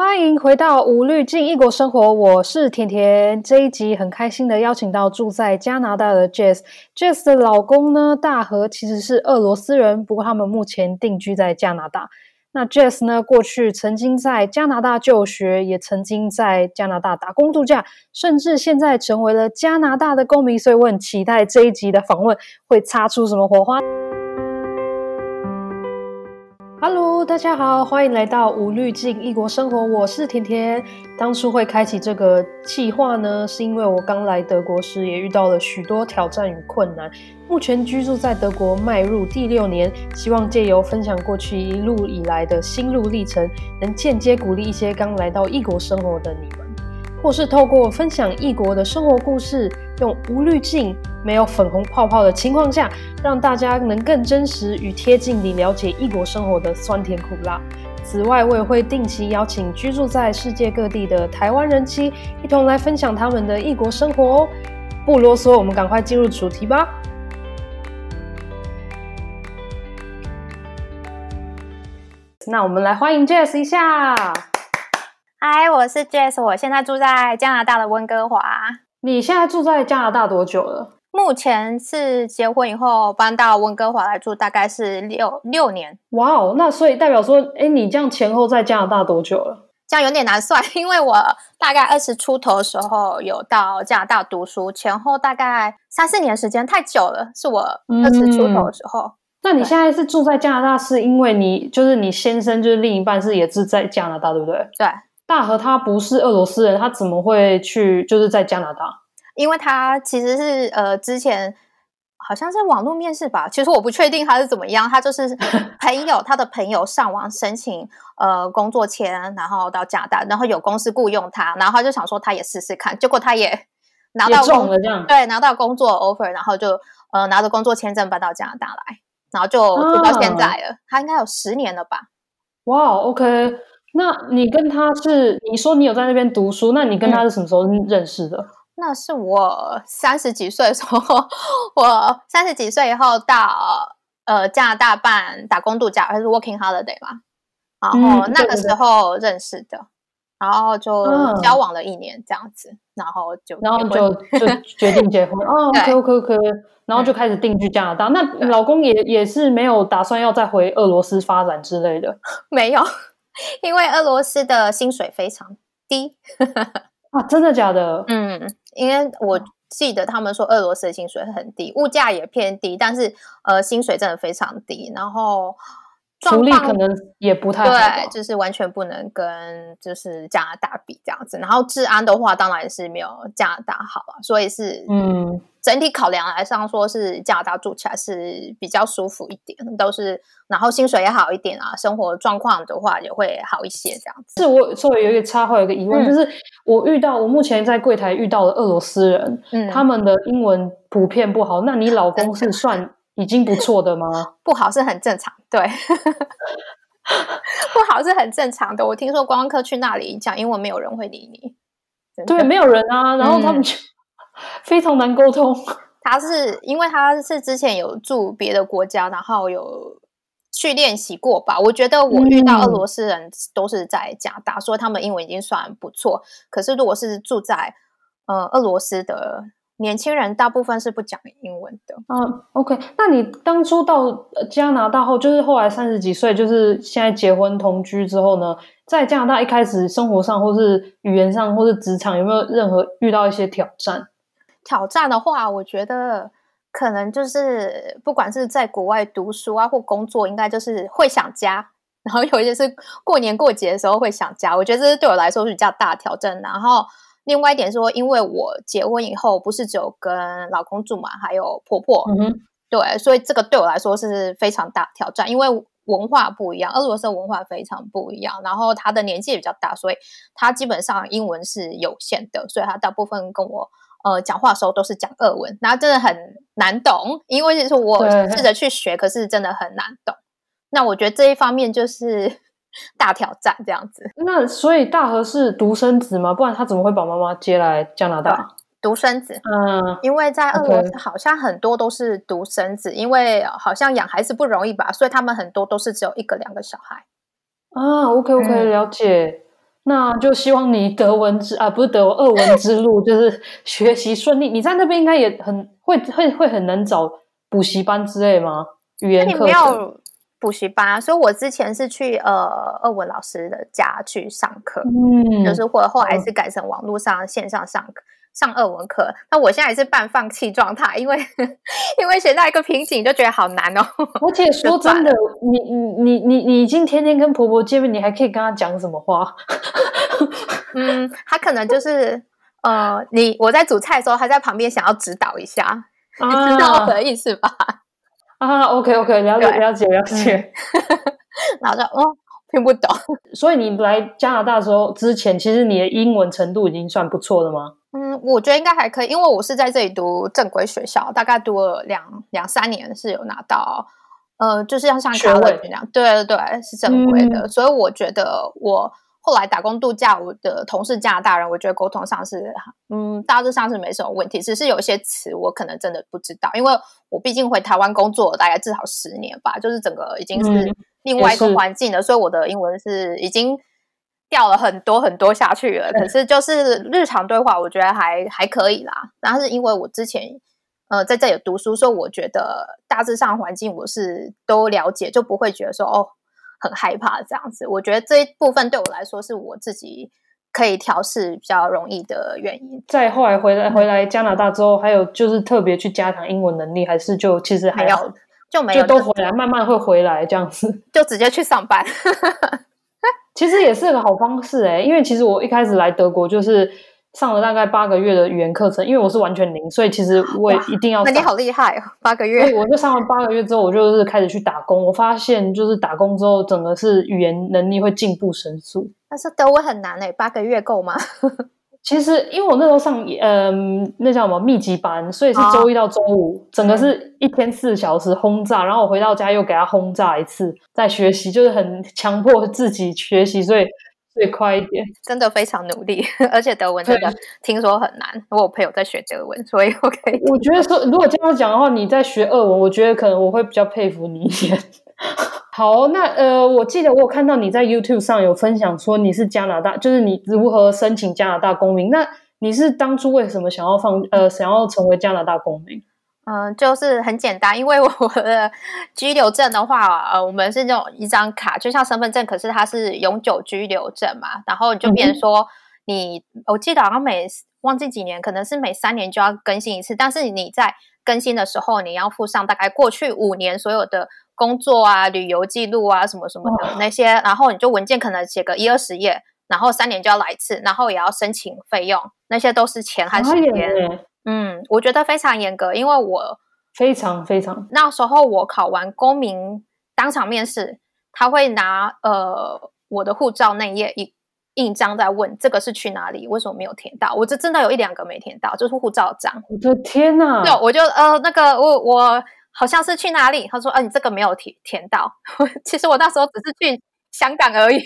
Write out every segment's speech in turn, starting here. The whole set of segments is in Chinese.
欢迎回到无滤镜异国生活，我是甜甜。这一集很开心的邀请到住在加拿大的 Jess。Jess 的老公呢，大和其实是俄罗斯人，不过他们目前定居在加拿大。那 Jess 呢，过去曾经在加拿大就学，也曾经在加拿大打工度假，甚至现在成为了加拿大的公民。所以我很期待这一集的访问会擦出什么火花。大家好，欢迎来到无滤镜异国生活，我是甜甜。当初会开启这个计划呢，是因为我刚来德国时也遇到了许多挑战与困难。目前居住在德国迈入第六年，希望借由分享过去一路以来的心路历程，能间接鼓励一些刚来到异国生活的你们。或是透过分享异国的生活故事，用无滤镜、没有粉红泡泡的情况下，让大家能更真实与贴近地了解异国生活的酸甜苦辣。此外，我也会定期邀请居住在世界各地的台湾人妻，一同来分享他们的异国生活哦。不啰嗦，我们赶快进入主题吧。那我们来欢迎 Jess 一下。嗨，我是 Jess，我现在住在加拿大的温哥华。你现在住在加拿大多久了？目前是结婚以后搬到温哥华来住，大概是六六年。哇哦，那所以代表说，哎，你这样前后在加拿大多久了？这样有点难算，因为我大概二十出头的时候有到加拿大读书，前后大概三四年时间，太久了。是我二十出头的时候。嗯，那你现在是住在加拿大，是因为你就是你先生就是另一半是也是在加拿大，对不对？对。大和他不是俄罗斯人，他怎么会去就是在加拿大？因为他其实是呃之前好像是网络面试吧，其实我不确定他是怎么样。他就是朋友，他的朋友上网申请呃工作签，然后到加拿大，然后有公司雇佣他，然后他就想说他也试试看，结果他也拿到工作，对，拿到工作 offer，然后就呃拿着工作签证搬到加拿大来，然后就就到现在了。啊、他应该有十年了吧？哇，OK。那你跟他是你说你有在那边读书，那你跟他是什么时候认识的？嗯、那是我三十几岁的时候，我三十几岁以后到呃加拿大办打工度假还是 working holiday 嘛，然后那个时候认识的，嗯、然后就交往了一年这样子，嗯、然后就然后就。就决定结婚。哦，OK OK OK，然后就开始定居加拿大。嗯、那老公也也是没有打算要再回俄罗斯发展之类的，没有。因为俄罗斯的薪水非常低啊，真的假的？嗯，因为我记得他们说俄罗斯的薪水很低，物价也偏低，但是呃，薪水真的非常低，然后福利可能也不太好，对，就是完全不能跟就是加拿大比这样子。然后治安的话，当然是没有加拿大好啊，所以是嗯。整体考量来上，说是加拿大住起来是比较舒服一点，都是，然后薪水也好一点啊，生活状况的话也会好一些，这样子。是我稍微有一个插话，有一个疑问，嗯、就是我遇到我目前在柜台遇到的俄罗斯人，嗯，他们的英文普遍不好，那你老公是算已经不错的吗？不好是很正常，对，不好是很正常的。我听说观光客去那里讲英文，没有人会理你，对，没有人啊，然后他们就。嗯非常难沟通。他是因为他是之前有住别的国家，然后有去练习过吧。我觉得我遇到俄罗斯人都是在加拿大，所以他们英文已经算不错。可是如果是住在呃俄罗斯的年轻人，大部分是不讲英文的。嗯，OK。那你当初到加拿大后，就是后来三十几岁，就是现在结婚同居之后呢，在加拿大一开始生活上，或是语言上，或是职场，有没有任何遇到一些挑战？挑战的话，我觉得可能就是不管是在国外读书啊，或工作，应该就是会想家。然后有一些是过年过节的时候会想家，我觉得这是对我来说是比较大的挑战。然后另外一点是说，因为我结婚以后不是只有跟老公住嘛，还有婆婆，嗯哼，对，所以这个对我来说是非常大的挑战，因为文化不一样，俄罗斯文化非常不一样。然后他的年纪也比较大，所以他基本上英文是有限的，所以他大部分跟我。呃，讲话的时候都是讲俄文，然后真的很难懂，因为就是我试着去学，可是真的很难懂。那我觉得这一方面就是 大挑战，这样子。那所以大和是独生子吗？不然他怎么会把妈妈接来加拿大？独生子，嗯，因为在俄罗斯好像很多都是独生子因为好像养孩子不容易吧，所以他们很多都是只有一个两个小孩。啊，OK OK，了解。那就希望你德文之啊，不是德文，俄文之路 就是学习顺利。你在那边应该也很会会会很难找补习班之类吗？语言课程？没有补习班，所以我之前是去呃俄文老师的家去上课，嗯，就是或者后来是改成网络上线上上课。上俄文课，那我现在也是半放弃状态，因为 因为学到一个瓶颈就觉得好难哦。而且说真的，你你你你你已经天天跟婆婆见面，你还可以跟她讲什么话？嗯，她可能就是呃，你我在煮菜的时候，她在旁边想要指导一下，啊、你知道我的意思吧？啊，OK OK，了解了解了解。然后就哦，听不懂。所以你来加拿大的时候之前，其实你的英文程度已经算不错了吗？嗯，我觉得应该还可以，因为我是在这里读正规学校，大概读了两两三年是有拿到，呃，就是像像 college 那样，对对对，是正规的，嗯、所以我觉得我后来打工度假，我的同事加拿大人，我觉得沟通上是，嗯，大致上是没什么问题，只是有一些词我可能真的不知道，因为我毕竟回台湾工作了大概至少十年吧，就是整个已经是另外一个环境了，嗯、所以我的英文是已经。掉了很多很多下去了，可是就是日常对话，我觉得还还可以啦。然后是因为我之前呃在这里读书，所以我觉得大致上环境我是都了解，就不会觉得说哦很害怕这样子。我觉得这一部分对我来说是我自己可以调试比较容易的原因。在后来回来回来加拿大之后，还有就是特别去加强英文能力，还是就其实还有就没有就都回来，慢慢会回来这样子，就直接去上班。其实也是个好方式诶，因为其实我一开始来德国就是上了大概八个月的语言课程，因为我是完全零，所以其实我也一定要。那你好厉害哦，八个月！所以我就上完八个月之后，我就是开始去打工。我发现就是打工之后，整个是语言能力会进步神速。但是德文很难诶，八个月够吗？其实，因为我那时候上，嗯、呃，那叫什么密集班，所以是周一到周五，哦、整个是一天四小时轰炸，嗯、然后我回到家又给他轰炸一次，再学习，就是很强迫自己学习，所以最快一点，真的非常努力，而且德文真的听说很难，我有朋友在学德文，所以我可以。我觉得说，如果这样讲的话，你在学俄文，我觉得可能我会比较佩服你一点。好，那呃，我记得我有看到你在 YouTube 上有分享说你是加拿大，就是你如何申请加拿大公民。那你是当初为什么想要放呃想要成为加拿大公民？嗯、呃，就是很简单，因为我的 居留证的话，呃，我们是那种一张卡，就像身份证，可是它是永久居留证嘛。然后你就变成说你，嗯、我记得好像每忘记几年，可能是每三年就要更新一次。但是你在更新的时候，你要附上大概过去五年所有的。工作啊，旅游记录啊，什么什么的那些，然后你就文件可能写个一二十页，然后三年就要来一次，然后也要申请费用，那些都是钱和时间。嗯，我觉得非常严格，因为我非常非常那时候我考完公民当场面试，他会拿呃我的护照那页一印章在问这个是去哪里，为什么没有填到？我这真的有一两个没填到，就是护照章。我的天哪！对，我就呃那个我我。好像是去哪里？他说：“啊，你这个没有填填到。”其实我那时候只是去香港而已，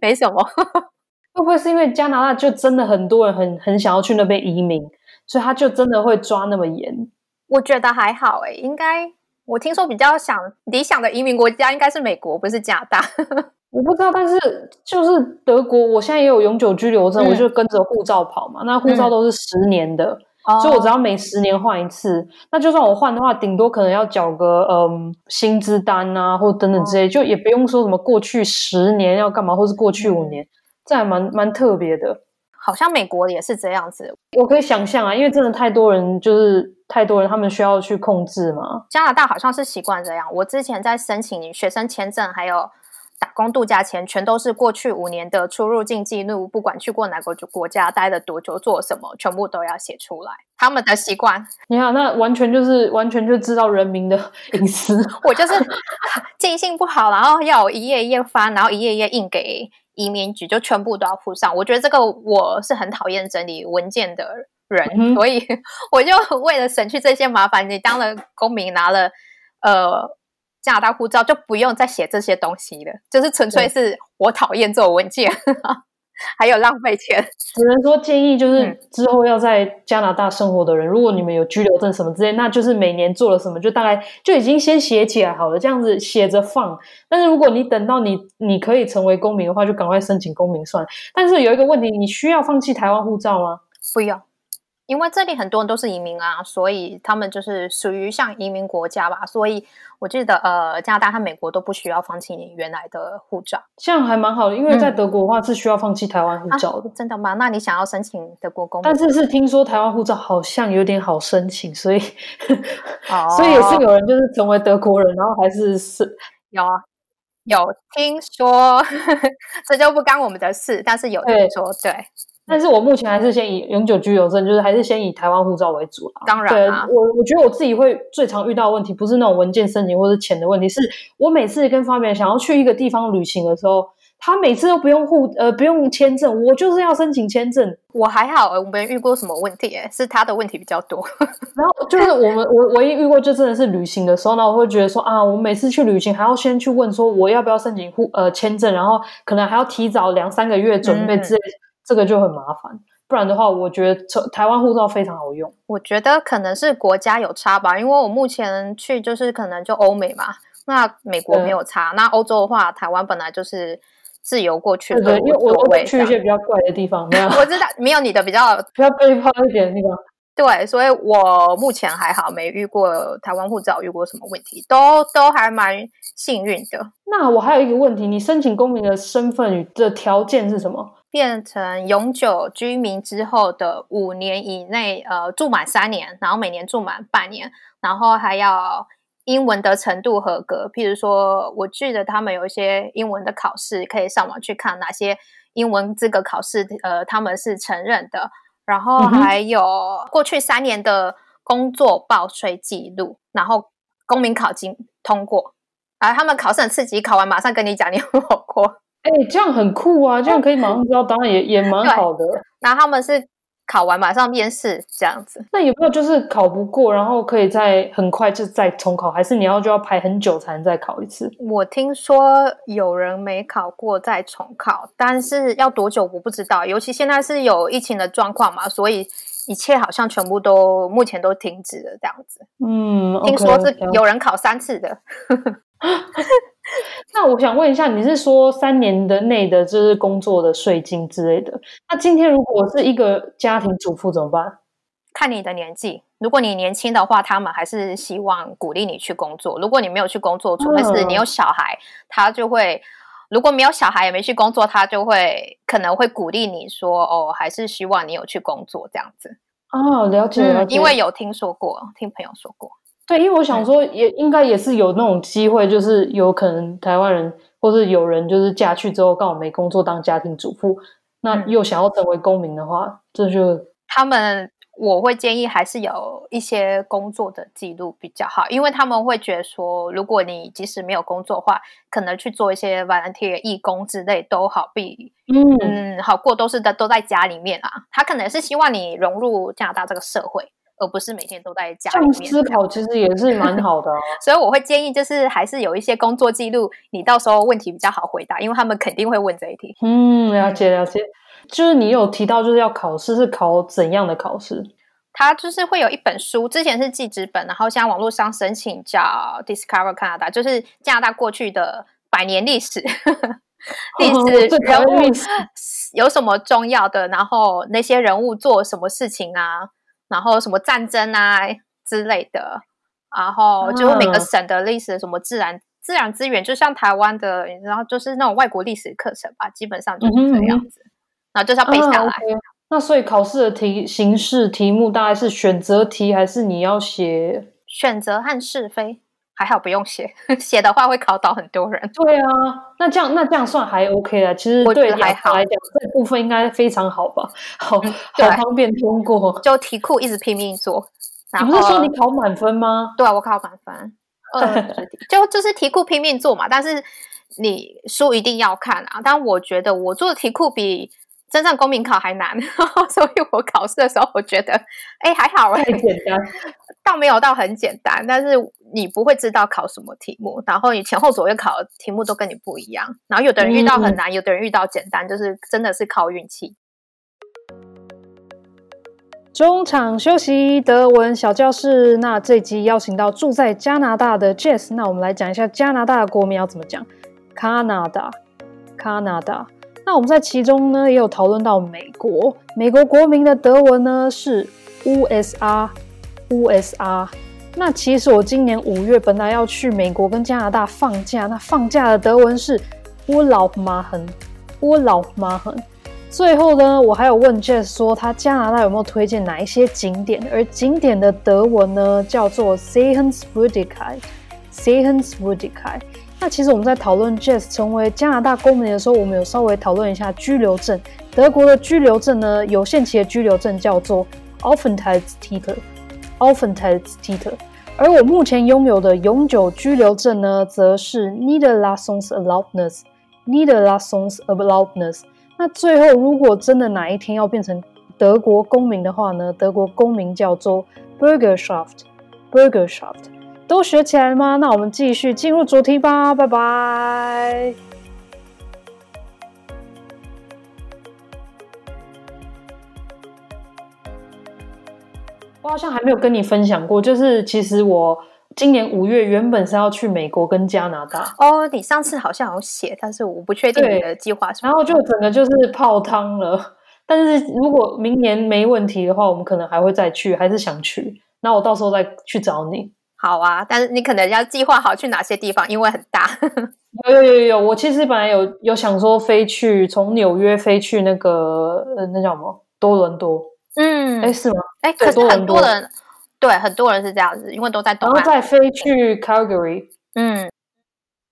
没什么。会不会是因为加拿大就真的很多人很很想要去那边移民，所以他就真的会抓那么严？我觉得还好诶，应该我听说比较想理想的移民国家应该是美国，不是加拿大。我不知道，但是就是德国，我现在也有永久居留证，嗯、我就跟着护照跑嘛。那护照都是十年的。嗯所以，我只要每十年换一次，哦、那就算我换的话，顶多可能要缴个嗯薪资单啊，或等等之类，哦、就也不用说什么过去十年要干嘛，或是过去五年，嗯、这还蛮蛮特别的。好像美国也是这样子，我可以想象啊，因为真的太多人，就是太多人，他们需要去控制嘛。加拿大好像是习惯这样。我之前在申请学生签证，还有。打工度假前全都是过去五年的出入境记录，不管去过哪个国家，待了多久，做什么，全部都要写出来。他们的习惯，你好，那完全就是完全就知道人民的 隐私。我就是记性不好，然后要一页一页翻，然后一页一页印给移民局，就全部都要附上。我觉得这个我是很讨厌整理文件的人，嗯、所以 我就为了省去这些麻烦，你当了公民拿了呃。加拿大护照就不用再写这些东西了，就是纯粹是我讨厌做文件。还有浪费钱。只能说建议就是之后要在加拿大生活的人，嗯、如果你们有居留证什么之类，那就是每年做了什么，就大概就已经先写起来好了，这样子写着放。但是如果你等到你你可以成为公民的话，就赶快申请公民算。但是有一个问题，你需要放弃台湾护照吗？不用。因为这里很多人都是移民啊，所以他们就是属于像移民国家吧。所以我记得，呃，加拿大和美国都不需要放弃你原来的护照，这样还蛮好的。因为在德国的话是需要放弃台湾护照的。嗯啊，真的吗？那你想要申请德国公民？但是是听说台湾护照好像有点好申请，所以，哦，所以也是有人就是成为德国人，然后还是是有啊，有听说，这就不干我们的事。但是有听说，对。对但是我目前还是先以永久居留证，就是还是先以台湾护照为主啦。当然我我觉得我自己会最常遇到的问题，不是那种文件申请或者钱的问题，是我每次跟发明想要去一个地方旅行的时候，他每次都不用护呃不用签证，我就是要申请签证。我还好，我没遇过什么问题，诶是他的问题比较多。然后就是我们我唯一遇过就真的是旅行的时候呢，我会觉得说啊，我每次去旅行还要先去问说我要不要申请护呃签证，然后可能还要提早两三个月准备之类。嗯这个就很麻烦，不然的话，我觉得台湾护照非常好用。我觉得可能是国家有差吧，因为我目前去就是可能就欧美嘛，那美国没有差。那欧洲的话，台湾本来就是自由过去的，对，因为我会去一些比较怪的地方，没有，我知道没有你的比较 比较背包一点的地方。对，所以我目前还好，没遇过台湾护照遇过什么问题，都都还蛮幸运的。那我还有一个问题，你申请公民的身份的条件是什么？变成永久居民之后的五年以内，呃，住满三年，然后每年住满半年，然后还要英文的程度合格。譬如说，我记得他们有一些英文的考试，可以上网去看哪些英文资格考试，呃，他们是承认的。然后还有过去三年的工作报税记录，然后公民考经通过。而他们考试很刺激，考完马上跟你讲你有没有过。哎、欸，这样很酷啊！这样可以马上知道，当然也也蛮好的。然后他们是考完马上面试这样子。那有没有就是考不过，然后可以再很快就再重考，还是你要就要排很久才能再考一次？我听说有人没考过再重考，但是要多久我不知道。尤其现在是有疫情的状况嘛，所以一切好像全部都目前都停止了这样子。嗯，听说是有人考三次的。那我想问一下，你是说三年的内的就是工作的税金之类的？那今天如果是一个家庭主妇怎么办？看你的年纪，如果你年轻的话，他们还是希望鼓励你去工作。如果你没有去工作，除非是你有小孩，他就会；如果没有小孩也没去工作，他就会可能会鼓励你说：“哦，还是希望你有去工作这样子。”哦，了解了解，因为有听说过，听朋友说过。对，因为我想说，也应该也是有那种机会，就是有可能台湾人或是有人就是嫁去之后刚好没工作当家庭主妇，那又想要成为公民的话，这就他们我会建议还是有一些工作的记录比较好，因为他们会觉得说，如果你即使没有工作的话，可能去做一些 volunteer 义工之类都好，比嗯嗯好过都是在都在家里面啊，他可能是希望你融入加拿大这个社会。而不是每天都在家里面。这样思考其实也是蛮好的，啊，所以我会建议，就是还是有一些工作记录，你到时候问题比较好回答，因为他们肯定会问这一题。嗯，了解了解。就是你有提到就是要考试，是考怎样的考试？他就是会有一本书，之前是记纸本，然后现在网络上申请叫 Discover Canada，就是加拿大过去的百年历史，历史人物有什么重要的，然后那些人物做什么事情啊？然后什么战争啊之类的，然后就每个省的历史，什么自然、嗯、自然资源，就像台湾的，然后就是那种外国历史课程吧，基本上就是这样子。嗯、然后就是要背下来。啊 okay、那所以考试的题形式题目大概是选择题，还是你要写选择和是非？还好不用写，写的话会考倒很多人。对啊，那这样那这样算还 OK 啊。其实对还好来讲，这部分应该非常好吧？好，嗯、好方便通过。就题库一直拼命做。你不是说你考满分吗？对啊，我考满分。呃，就就是题库拼命做嘛，但是你书一定要看啊。但我觉得我做的题库比真正公民考还难，所以我考试的时候我觉得，哎，还好哎，太简单。倒没有到很简单，但是你不会知道考什么题目，然后你前后左右考的题目都跟你不一样，然后有的人遇到很难，嗯、有的人遇到简单，就是真的是靠运气。中场休息，德文小教室。那这集邀请到住在加拿大的 Jess，那我们来讲一下加拿大的国名要怎么讲，Canada，Canada。那我们在其中呢也有讨论到美国，美国国民的德文呢是 U.S.R.。那其实我今年五月本来要去美国跟加拿大放假，那放假的德文是 Urlaub machen，Urlaub machen。最后呢，我还有问 Jess 说，他加拿大有没有推荐哪一些景点？而景点的德文呢，叫做 Sehenswürdigkeit，Sehenswürdigkeit。那其实我们在讨论 Jess 成为加拿大公民的时候，我们有稍微讨论一下居留证。德国的居留证呢，有限期的居留证叫做 o f t e n t i t e s t i t e r Aufenthaltstitel，Aufenthaltstitel。而我目前拥有的永久居留证呢，则是 Niederlassungserlaubnis，Niederlassungserlaubnis。那最后，如果真的哪一天要变成德国公民的话呢？德国公民叫做 Bürgerschaft，Bürgerschaft，都学起来了吗？那我们继续进入主题吧，拜拜。我好像还没有跟你分享过，就是其实我。今年五月原本是要去美国跟加拿大哦，你上次好像有写，但是我不确定你的计划是。然后就整个就是泡汤了。但是如果明年没问题的话，我们可能还会再去，还是想去。那我到时候再去找你。好啊，但是你可能要计划好去哪些地方，因为很大。有有有有，我其实本来有有想说飞去从纽约飞去那个呃，那叫什么多伦多？嗯，哎是吗？哎，可是很多人。对，很多人是这样子，因为都在东岸，然后再飞去 Calgary，嗯，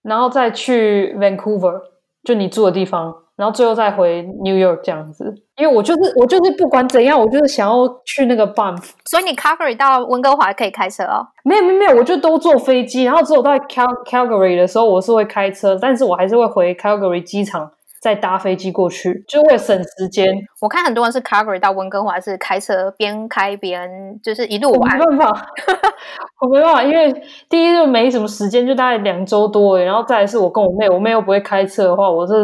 然后再去 Vancouver，就你住的地方，然后最后再回 New York 这样子。因为我就是我就是不管怎样，我就是想要去那个 Banff。所以你 Calgary 到温哥华可以开车哦？没有没有没有，我就都坐飞机，然后只有到 Cal Calgary 的时候我是会开车，但是我还是会回 Calgary 机场。再搭飞机过去，就为了省时间。我看很多人是 Calgary 到温哥华是开车边开边就是一路玩。没办法，我没办法，因为第一就没什么时间，就大概两周多，然后再来是我跟我妹，我妹又不会开车的话，我这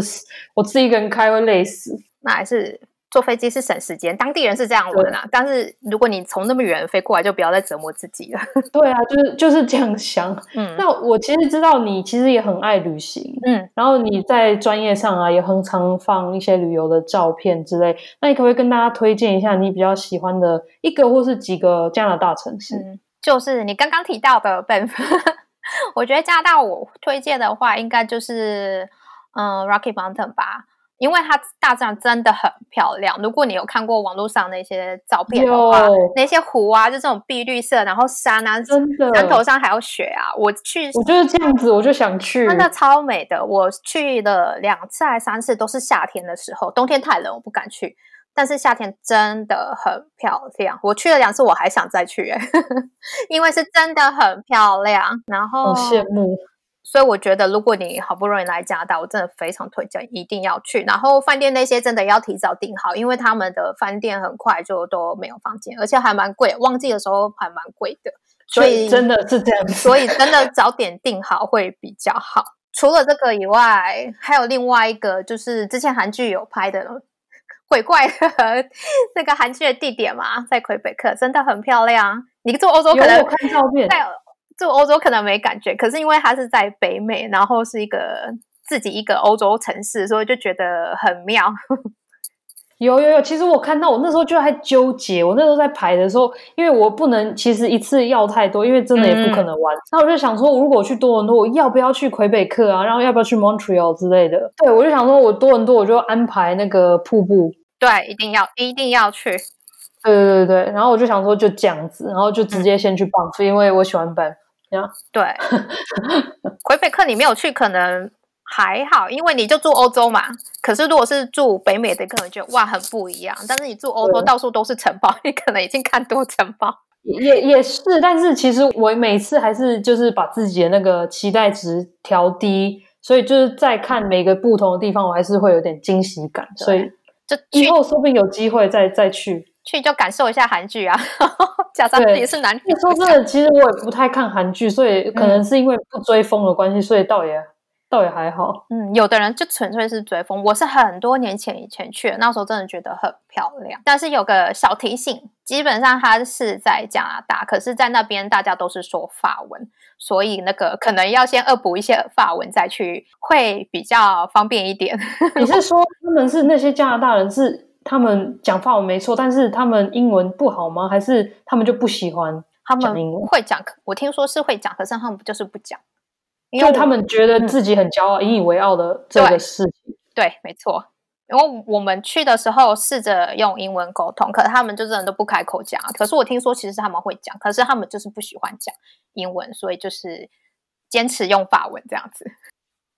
我自己一个人开会累死。那还是。坐飞机是省时间，当地人是这样玩啊。但是如果你从那么远飞过来，就不要再折磨自己了。对啊，就是就是这样想。嗯，那我其实知道你其实也很爱旅行，嗯，然后你在专业上啊也很常放一些旅游的照片之类。那你可不可以跟大家推荐一下你比较喜欢的一个或是几个加拿大城市？嗯，就是你刚刚提到的 Banff。我觉得加拿大我推荐的话，应该就是嗯 Rocky Mountain 吧。因为它大自然真的很漂亮。如果你有看过网络上那些照片的话，那些湖啊，就这种碧绿色，然后山啊，真的山头上还有雪啊。我去，我就是这样子，我就想去，真的超美的。我去了两次还三次，都是夏天的时候，冬天太冷，我不敢去。但是夏天真的很漂亮。我去了两次，我还想再去，欸，因为是真的很漂亮。然后，好羡慕。所以我觉得，如果你好不容易来加拿大，我真的非常推荐，一定要去。然后饭店那些真的要提早订好，因为他们的饭店很快就都没有房间，而且还蛮贵，旺季的时候还蛮贵的。所以，真的是这样子，所以真的早点订好会比较好。除了这个以外，还有另外一个，就是之前韩剧有拍的鬼怪的那个韩剧的地点嘛，在魁北克，真的很漂亮。你住欧洲可能看照片。住欧洲可能没感觉，可是因为它是在北美，然后是一个自己一个欧洲城市，所以就觉得很妙。有有有，其实我看到我那时候就在纠结，我那时候在排的时候，因为我不能其实一次要太多，因为真的也不可能玩。那、嗯、我就想说，如果我去多伦多，我要不要去魁北克啊？然后要不要去 Montreal 之类的？对，我就想说，我多伦多我就安排那个瀑布，对，一定要一定要去。对对对对，然后我就想说就这样子，然后就直接先去 Banff，、嗯、因为我喜欢 Banff。Yeah. 对，魁北克你没有去，可能还好，因为你就住欧洲嘛。可是如果是住北美的，可能就哇很不一样。但是你住欧洲，到处都是城堡，你可能已经看多城堡。也也是，但是其实我每次还是就是把自己的那个期待值调低，所以就是在看每个不同的地方，我还是会有点惊喜感。所以就以后说不定有机会再再去。去就感受一下韩剧啊，假装自己是男。说真的，其实我也不太看韩剧，所以可能是因为不追风的关系，所以倒也。倒也还好，嗯，有的人就纯粹是追风。我是很多年前以前去的，那时候真的觉得很漂亮。但是有个小提醒，基本上它是在加拿大，可是在那边大家都是说法文，所以那个可能要先恶补一些法文再去，会比较方便一点。你是说他们是那些加拿大人是他们讲法文没错，但是他们英文不好吗？还是他们就不喜欢？他们会讲，我听说是会讲，可是他们就是不讲。因为他们觉得自己很骄傲、引以为傲的这个事情。对，对，没错。因为我们去的时候试着用英文沟通，可是他们就真的都不开口讲。可是我听说，其实他们会讲，可是他们就是不喜欢讲英文，所以就是坚持用法文这样子。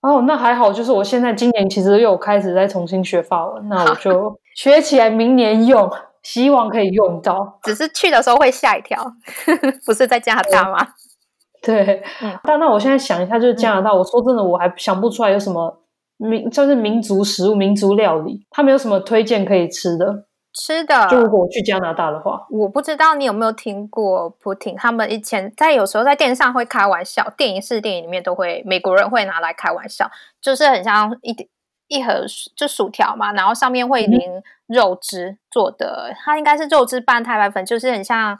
哦，那还好，就是我现在今年其实又开始在重新学法文，那我就学起来，明年用，希望可以用到。只是去的时候会吓一跳，不是在加拿大吗？嗯 对，嗯，但那我现在想一下，就是加拿大，嗯、我说真的，我还想不出来有什么民，就是民族食物、民族料理，他们有什么推荐可以吃的？吃的，就如果我去加拿大的话，我不知道你有没有听过 poutine，他们以前在有时候在电视上会开玩笑，电影是电影里面都会美国人会拿来开玩笑，就是很像一一盒就薯条嘛，然后上面会淋肉汁做的，嗯、它应该是肉汁拌太白粉，就是很像。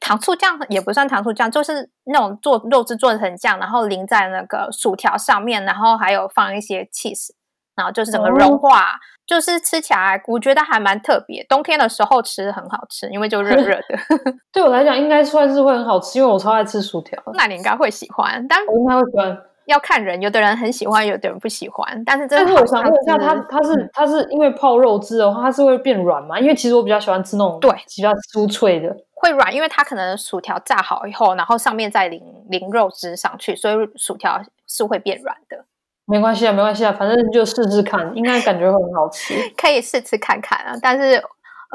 糖醋酱也不算糖醋酱，就是那种做肉汁做成酱，然后淋在那个薯条上面，然后还有放一些 cheese，然后就是整个融化，哦、就是吃起来我觉得还蛮特别。冬天的时候吃很好吃，因为就热热的。对我来讲，应该算是会很好吃，因为我超爱吃薯条。那你应该会喜欢，但我应该会喜欢。要看人，有的人很喜欢，有的人不喜欢。但是真的，但是我想问一下，它它是它是因为泡肉汁的话，它是会变软吗？因为其实我比较喜欢吃那种对比较酥脆的。会软，因为它可能薯条炸好以后，然后上面再淋淋肉汁上去，所以薯条是会变软的。没关系啊，没关系啊，反正就试试看，应该感觉会很好吃。可以试吃看看啊，但是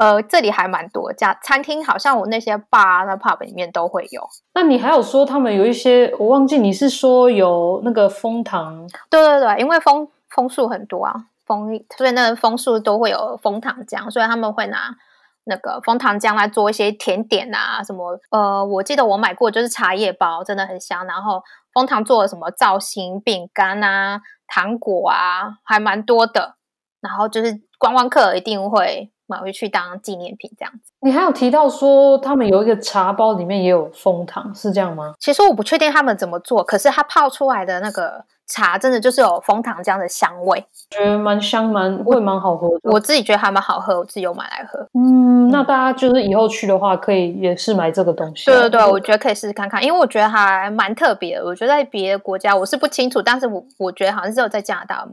呃，这里还蛮多家餐厅，好像我那些 bar 那 pub 里面都会有。那你还有说他们有一些，我忘记你是说有那个枫糖？对对对，因为枫枫树很多啊，枫所以那个枫树都会有枫糖浆，所以他们会拿。那个枫糖浆来做一些甜点啊，什么呃，我记得我买过就是茶叶包，真的很香。然后枫糖做了什么造型饼干啊、糖果啊，还蛮多的。然后就是观光客一定会买回去当纪念品这样子。你还有提到说他们有一个茶包里面也有蜂糖，是这样吗？其实我不确定他们怎么做，可是它泡出来的那个。茶真的就是有蜂糖浆的香味，觉得蛮香，蛮味蛮好喝的。我自己觉得还蛮好喝，我自己有买来喝。嗯，那大家就是以后去的话，可以也是买这个东西。对对对，我觉得可以试试看看，因为我觉得还蛮特别的。我觉得在别的国家我是不清楚，但是我我觉得好像只有在加拿大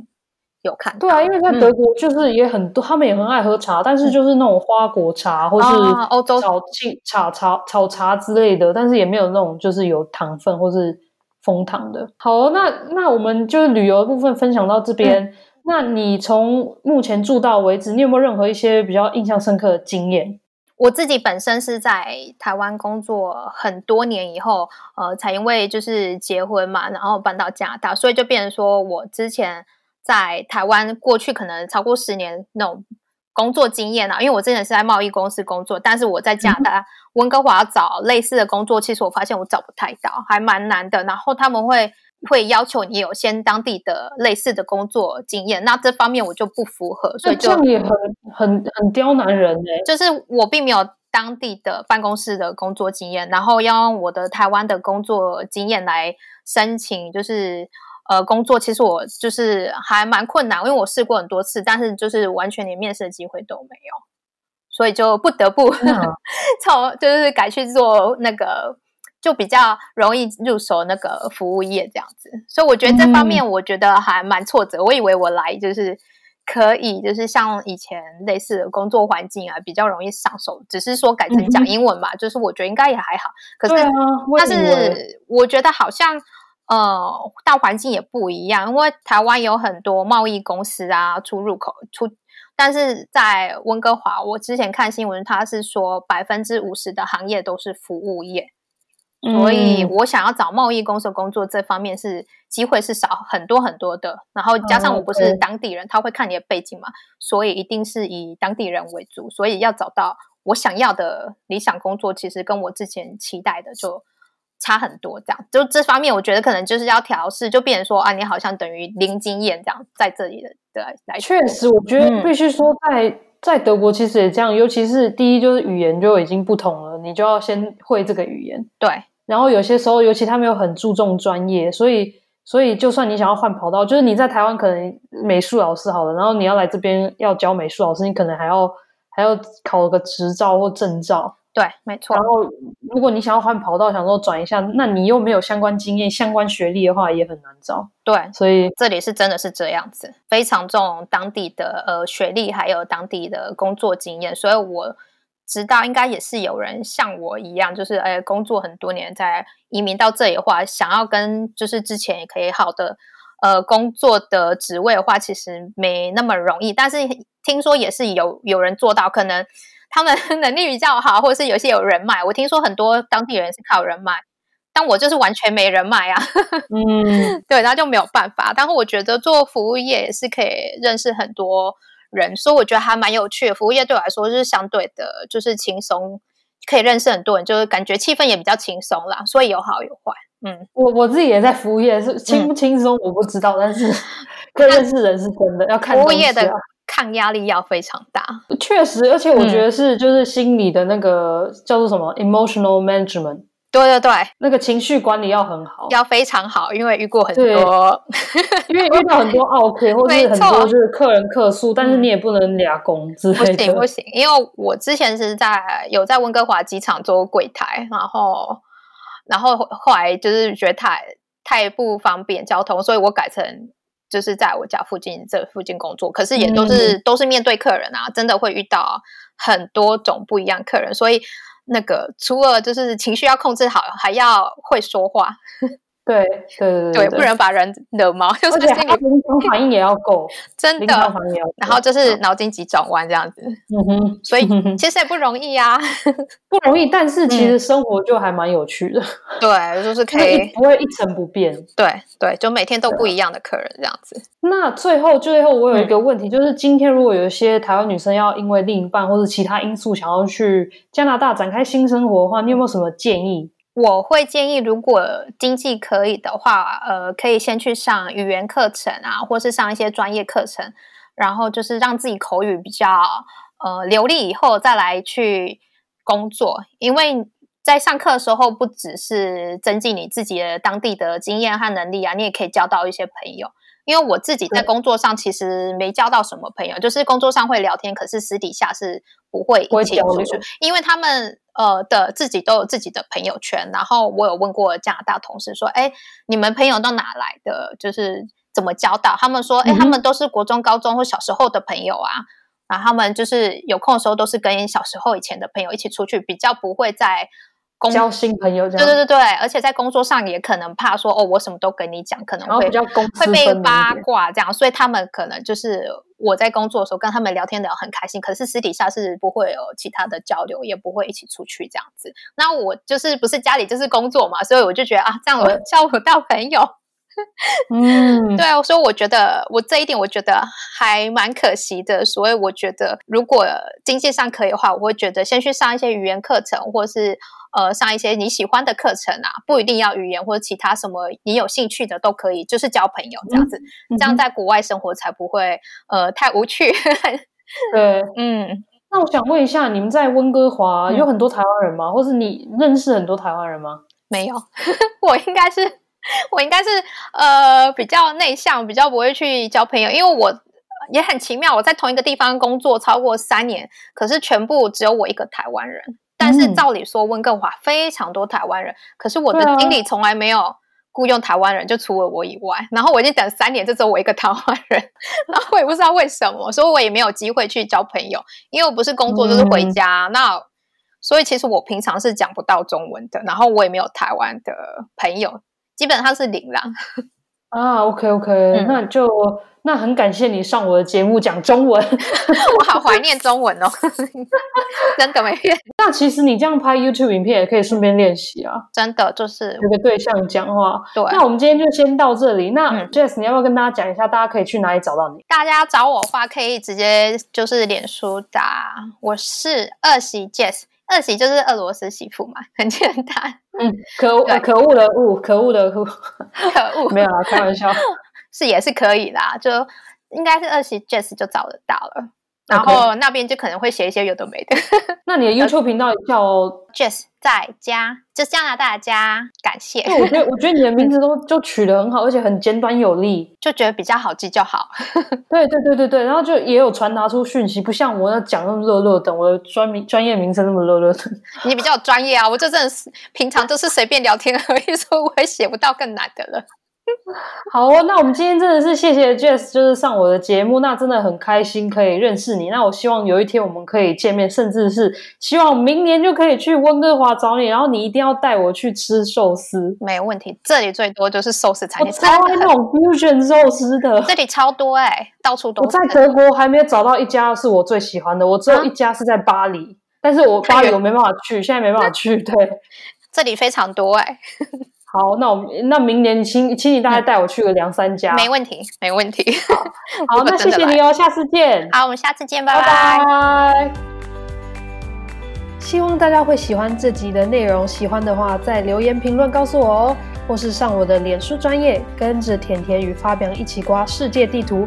有看到。对啊，因为在德国就是也很多，嗯、他们也很爱喝茶，但是就是那种花果茶或是欧洲草茶茶草茶之类的，但是也没有那种就是有糖分或是。枫糖的。好，那那我们就是旅游的部分分享到这边。嗯、那你从目前住到为止，你有没有任何一些比较印象深刻的经验？我自己本身是在台湾工作很多年以后，呃，才因为就是结婚嘛，然后搬到加拿大，所以就变成说我之前在台湾过去可能超过十年那种。工作经验啊，因为我之前是在贸易公司工作，但是我在加拿大温哥华找类似的工作，其实我发现我找不太到，还蛮难的。然后他们会会要求你有先当地的类似的工作经验，那这方面我就不符合，所以就这样也很很很刁难人呢。就是我并没有当地的办公室的工作经验，然后要用我的台湾的工作经验来申请，就是。呃，工作其实我就是还蛮困难，因为我试过很多次，但是就是完全连面试的机会都没有，所以就不得不 从、嗯、就是改去做那个就比较容易入手那个服务业这样子。所以我觉得这方面我觉得还蛮挫折。嗯、我以为我来就是可以就是像以前类似的工作环境啊，比较容易上手，只是说改成讲英文嘛，嗯、就是我觉得应该也还好。可是，啊、但是我觉得好像。呃，大环境也不一样，因为台湾有很多贸易公司啊，出入口出，但是在温哥华，我之前看新闻，他是说百分之五十的行业都是服务业，嗯、所以我想要找贸易公司的工作，这方面是机会是少很多很多的。然后加上我不是当地人，嗯、他会看你的背景嘛，所以一定是以当地人为主，所以要找到我想要的理想工作，其实跟我之前期待的就差很多。这样，就这方面，我觉得可能就是要调试，就变成说啊，你好像等于零经验这样，在这里的对。确实，我觉得必须说在，在、嗯、在德国其实也这样，尤其是第一就是语言就已经不同了，你就要先会这个语言。对，然后有些时候，尤其他们又很注重专业，所以。所以，就算你想要换跑道，就是你在台湾可能美术老师好了，然后你要来这边要教美术老师，你可能还要还要考个执照或证照。对，没错。然后，如果你想要换跑道，想说转一下，那你又没有相关经验、相关学历的话，也很难找。对，所以这里是真的是这样子，非常重当地的呃学历，还有当地的工作经验。所以我。知道应该也是有人像我一样，就是哎，工作很多年，在移民到这里的话，想要跟就是之前也可以好的呃工作的职位的话，其实没那么容易。但是听说也是有有人做到，可能他们 能力比较好，或者是有些有人脉。我听说很多当地人是靠人脉，但我就是完全没人脉啊。嗯，对，那就没有办法。但是我觉得做服务业也是可以认识很多。人，所以我觉得还蛮有趣的。服务业对我来说就是相对的，就是轻松，可以认识很多人，就是感觉气氛也比较轻松啦。所以有好有坏。嗯，我我自己也在服务业，是轻不轻松我不知道，嗯、但是 可以认识人是真的。要看、啊、服务业的抗压力要非常大，确实，而且我觉得是就是心理的那个、嗯、叫做什么 emotional management。对对对，那个情绪管理要很好，要非常好，因为遇过很多，因为遇到很多奥客，或者是很多就是客人客诉，但是你也不能俩工资，不行不行，因为我之前是在有在温哥华机场做柜台，然后然后后来就是觉得太太不方便交通，所以我改成就是在我家附近这附近工作，可是也都是、嗯、都是面对客人啊，真的会遇到很多种不一样客人，所以。那个除了就是情绪要控制好，还要会说话。对对对对，不能把人惹毛，就是心理反应也要够，真的。然后就是脑筋急转弯这样子。嗯哼，所以其实也不容易啊，不容易。但是其实生活就还蛮有趣的。对，就是可以不会一成不变。对对，就每天都不一样的客人这样子。那最后最后我有一个问题，就是今天如果有一些台湾女生要因为另一半或者其他因素想要去加拿大展开新生活的话，你有没有什么建议？我会建议，如果经济可以的话，呃，可以先去上语言课程啊，或是上一些专业课程，然后就是让自己口语比较呃流利，以后再来去工作。因为在上课的时候，不只是增进你自己的当地的经验和能力啊，你也可以交到一些朋友。因为我自己在工作上其实没交到什么朋友，就是工作上会聊天，可是私底下是不会一起出去，因为他们呃的自己都有自己的朋友圈。然后我有问过加拿大同事说：“哎，你们朋友都哪来的？就是怎么交到？”他们说：“哎，他们都是国中、高中或小时候的朋友啊。然后他们就是有空的时候都是跟小时候以前的朋友一起出去，比较不会在。”交新朋友，这样。对对对对，而且在工作上也可能怕说哦，我什么都跟你讲，可能会比较会被八卦这样，所以他们可能就是我在工作的时候跟他们聊天聊得很开心，可是私底下是不会有其他的交流，也不会一起出去这样子。那我就是不是家里就是工作嘛，所以我就觉得啊，这样我交不到朋友。嗯，对啊，所以我觉得我这一点我觉得还蛮可惜的。所以我觉得如果经济上可以的话，我会觉得先去上一些语言课程，或是。呃，上一些你喜欢的课程啊，不一定要语言或者其他什么你有兴趣的都可以，就是交朋友这样子，嗯、这样在国外生活才不会呃太无趣。对，嗯，那我想问一下，你们在温哥华有很多台湾人吗？嗯、或是你认识很多台湾人吗？没有，我应该是我应该是呃比较内向，比较不会去交朋友，因为我也很奇妙，我在同一个地方工作超过三年，可是全部只有我一个台湾人。但是照理说，温哥华非常多台湾人，嗯、可是我的经理从来没有雇佣台湾人，就除了我以外。然后我已经等三年，就只有我一个台湾人，然后我也不知道为什么，所以我也没有机会去交朋友，因为我不是工作就是回家。嗯、那所以其实我平常是讲不到中文的，然后我也没有台湾的朋友，基本上是零啦。啊，OK OK，、嗯、那就那很感谢你上我的节目讲中文，我好怀念中文哦，真的没变。那其实你这样拍 YouTube 影片也可以顺便练习啊，真的就是有个对象讲话。对，那我们今天就先到这里。那、嗯、Jess，你要不要跟大家讲一下，大家可以去哪里找到你？大家找我的话，可以直接就是脸书打我是二喜 Jess，恶习就是俄罗斯媳妇嘛，很简单。嗯，可恶可恶的恶，可恶的恶，可恶，没有啦，开玩笑，是也是可以啦，就应该是二喜 Jess 就找得到了，然后那边就可能会写一些有的没的。那你的 YouTube 频道叫 Jess 在家，就加拿大家，感谢。我觉得我觉得你的名字都 就取得很好，而且很简短有力，就觉得比较好记就好。对对对对对，然后就也有传达出讯息，不像我那讲那么热热的，我的专名专业名称那么热热的。你比较专业啊，我就真的是平常都是随便聊天而已，所以我也写不到更难的了。好哦，那我们今天真的是谢谢 Jess，就是上我的节目，那真的很开心可以认识你。那我希望有一天我们可以见面，甚至是希望明年就可以去温哥华找你，然后你一定要带我去吃寿司。没问题，这里最多就是寿司餐厅，我超爱那种 fusion 寿司的，这里超多哎、欸，到处都。我在德国还没有找到一家是我最喜欢的，我只有一家是在巴黎，啊、但是我巴黎我没办法去，现在没办法去。对，这里非常多哎、欸。好，那我们那明年请请你大概带我去个两三家，没问题，没问题。好，好那谢谢你哦，下次见。好，我们下次见，拜拜。拜拜。希望大家会喜欢这集的内容，喜欢的话在留言评论告诉我哦，或是上我的脸书专业，跟着甜甜与发表一起刮世界地图，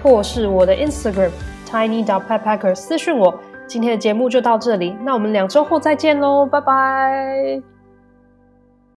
或是我的 Instagram tiny dot petpacker 私讯我。今天的节目就到这里，那我们两周后再见喽，拜拜。